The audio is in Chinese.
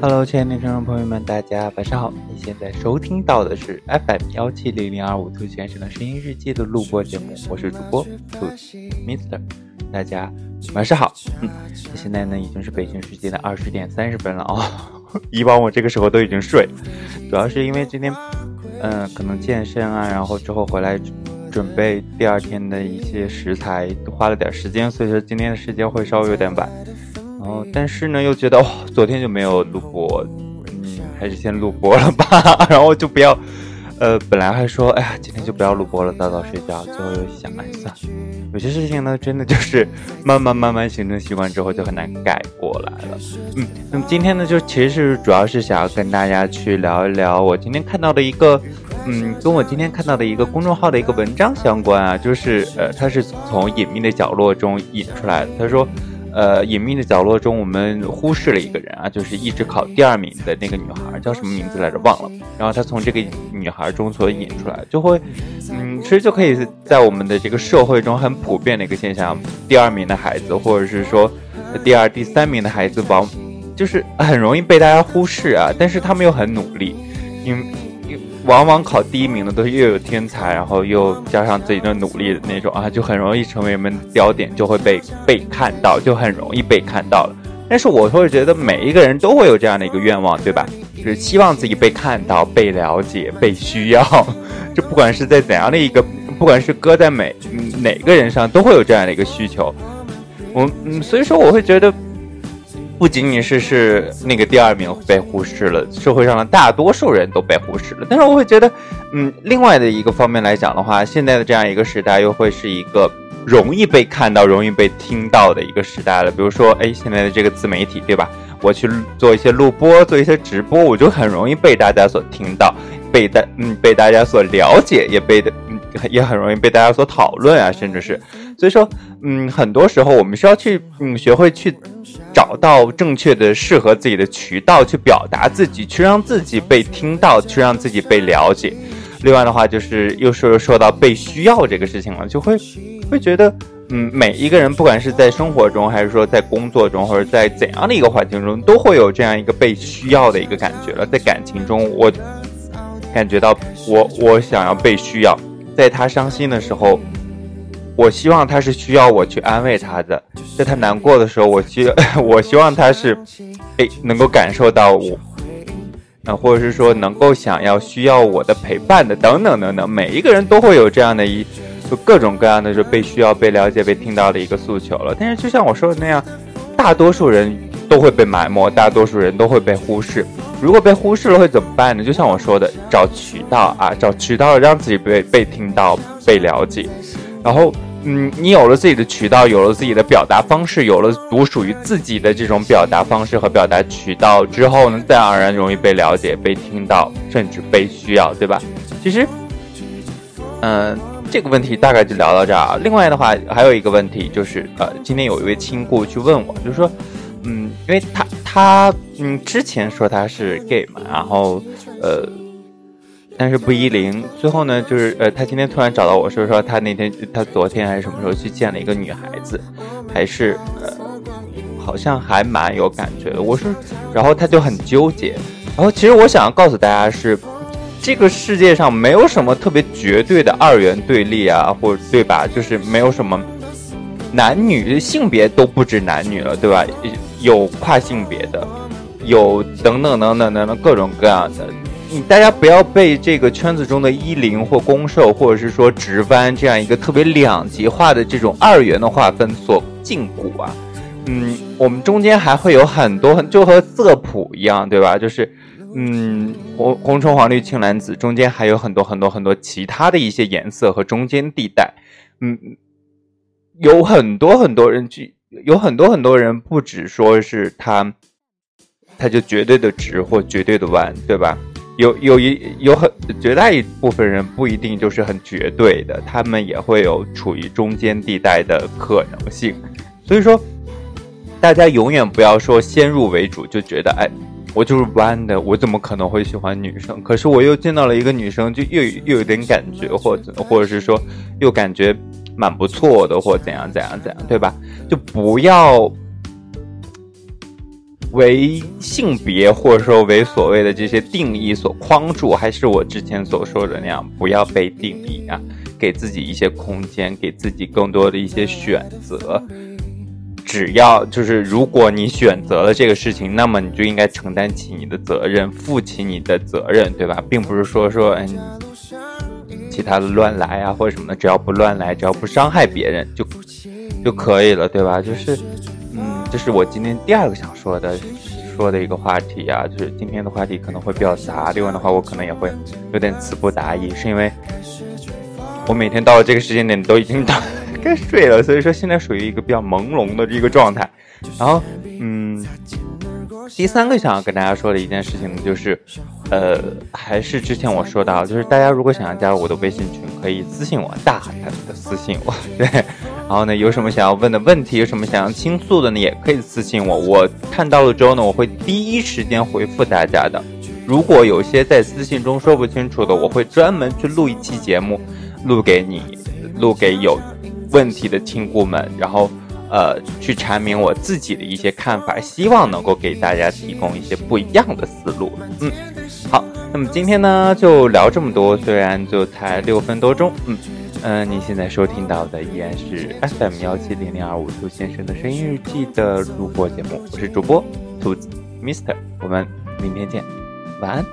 Hello，亲爱的听众朋友们，大家晚上好！你现在收听到的是 FM 幺七零零二五兔先生的声音日记的录播节目，我是主播兔 Mister，大家晚上好。嗯，现在呢已经是北京时间的二十点三十分了啊，以往我这个时候都已经睡，主要是因为今天，嗯，可能健身啊，然后之后回来准备第二天的一些食材，花了点时间，所以说今天的时间会稍微有点晚。然后，但是呢，又觉得哦，昨天就没有录播，嗯，还是先录播了吧。然后就不要，呃，本来还说，哎呀，今天就不要录播了，早早睡觉。最后又想，哎，算了，有些事情呢，真的就是慢慢慢慢形成习惯之后，就很难改过来了。嗯，那么今天呢，就其实是主要是想要跟大家去聊一聊我今天看到的一个，嗯，跟我今天看到的一个公众号的一个文章相关啊，就是呃，它是从隐秘的角落中引出来的。他说。呃，隐秘的角落中，我们忽视了一个人啊，就是一直考第二名的那个女孩，叫什么名字来着？忘了。然后他从这个女孩中所引出来，就会，嗯，其实就可以在我们的这个社会中很普遍的一个现象：第二名的孩子，或者是说第二、第三名的孩子，往就是很容易被大家忽视啊。但是他们又很努力，因。往往考第一名的都是又有天才，然后又加上自己的努力的那种啊，就很容易成为人们焦点，就会被被看到，就很容易被看到了。但是我会觉得每一个人都会有这样的一个愿望，对吧？就是希望自己被看到、被了解、被需要。这不管是在怎样的一个，不管是搁在每哪个人上，都会有这样的一个需求。我嗯，所以说我会觉得。不仅仅是是那个第二名被忽视了，社会上的大多数人都被忽视了。但是我会觉得，嗯，另外的一个方面来讲的话，现在的这样一个时代又会是一个容易被看到、容易被听到的一个时代了。比如说，哎，现在的这个自媒体，对吧？我去做一些录播、做一些直播，我就很容易被大家所听到，被大嗯被大家所了解，也被的嗯也很容易被大家所讨论啊，甚至是。所以说，嗯，很多时候我们需要去嗯学会去。找到正确的、适合自己的渠道去表达自己，去让自己被听到，去让自己被了解。另外的话，就是又是说到被需要这个事情了，就会会觉得，嗯，每一个人不管是在生活中，还是说在工作中，或者在怎样的一个环境中，都会有这样一个被需要的一个感觉了。在感情中，我感觉到我我想要被需要，在他伤心的时候。我希望他是需要我去安慰他的，在他难过的时候，我希 我希望他是，哎，能够感受到我，啊，或者是说能够想要需要我的陪伴的，等等等等，每一个人都会有这样的一，就各种各样的就被需要、被了解、被听到的一个诉求了。但是就像我说的那样，大多数人都会被埋没，大多数人都会被忽视。如果被忽视了会怎么办呢？就像我说的，找渠道啊，找渠道让自己被被听到、被了解。然后，嗯，你有了自己的渠道，有了自己的表达方式，有了独属于自己的这种表达方式和表达渠道之后呢，自然而然容易被了解、被听到，甚至被需要，对吧？其实，嗯，这个问题大概就聊到这儿啊。另外的话，还有一个问题就是，呃，今天有一位亲故去问我，就是说，嗯，因为他他嗯之前说他是 gay 嘛，然后，呃。但是不依零，最后呢，就是呃，他今天突然找到我说说他那天他昨天还是什么时候去见了一个女孩子，还是呃，好像还蛮有感觉的。我说，然后他就很纠结。然后其实我想要告诉大家是，这个世界上没有什么特别绝对的二元对立啊，或者对吧？就是没有什么男女性别都不止男女了，对吧？有跨性别的，有等等等等等等各种各样的。你大家不要被这个圈子中的一零或公受，或者是说直弯这样一个特别两极化的这种二元的划分所禁锢啊。嗯，我们中间还会有很多，就和色谱一样，对吧？就是，嗯，红红橙黄绿青蓝紫，中间还有很多很多很多其他的一些颜色和中间地带。嗯，有很多很多人去，有很多很多人不只说是他，他就绝对的直或绝对的弯，对吧？有有一有很绝大一部分人不一定就是很绝对的，他们也会有处于中间地带的可能性。所以说，大家永远不要说先入为主，就觉得哎，我就是弯的，我怎么可能会喜欢女生？可是我又见到了一个女生，就又又有点感觉，或者或者是说又感觉蛮不错的，或怎样怎样怎样，对吧？就不要为性别或者说为所谓的这些定义所框住，还是我之前所说的那样，不要被定义啊，给自己一些空间，给自己更多的一些选择。只要就是如果你选择了这个事情，那么你就应该承担起你的责任，负起你的责任，对吧？并不是说说嗯，其他的乱来啊或者什么的，只要不乱来，只要不伤害别人就就可以了，对吧？就是，这是我今天第二个想说的说的一个话题啊，就是今天的话题可能会比较杂，另外的话我可能也会有点词不达意，是因为我每天到了这个时间点都已经到。该睡了，所以说现在属于一个比较朦胧的这个状态。然后，嗯，第三个想要跟大家说的一件事情，就是，呃，还是之前我说到，就是大家如果想要加入我的微信群，可以私信我，大胆的私信我，对。然后呢，有什么想要问的问题，有什么想要倾诉的呢，也可以私信我，我看到了之后呢，我会第一时间回复大家的。如果有些在私信中说不清楚的，我会专门去录一期节目，录给你，录给有。问题的亲故们，然后，呃，去阐明我自己的一些看法，希望能够给大家提供一些不一样的思路。嗯，好，那么今天呢就聊这么多，虽然就才六分多钟。嗯嗯，您现在收听到的依然是 FM 幺七零零二五兔先生的声音日记的录播节目，我是主播兔子 Mister，我们明天见，晚安。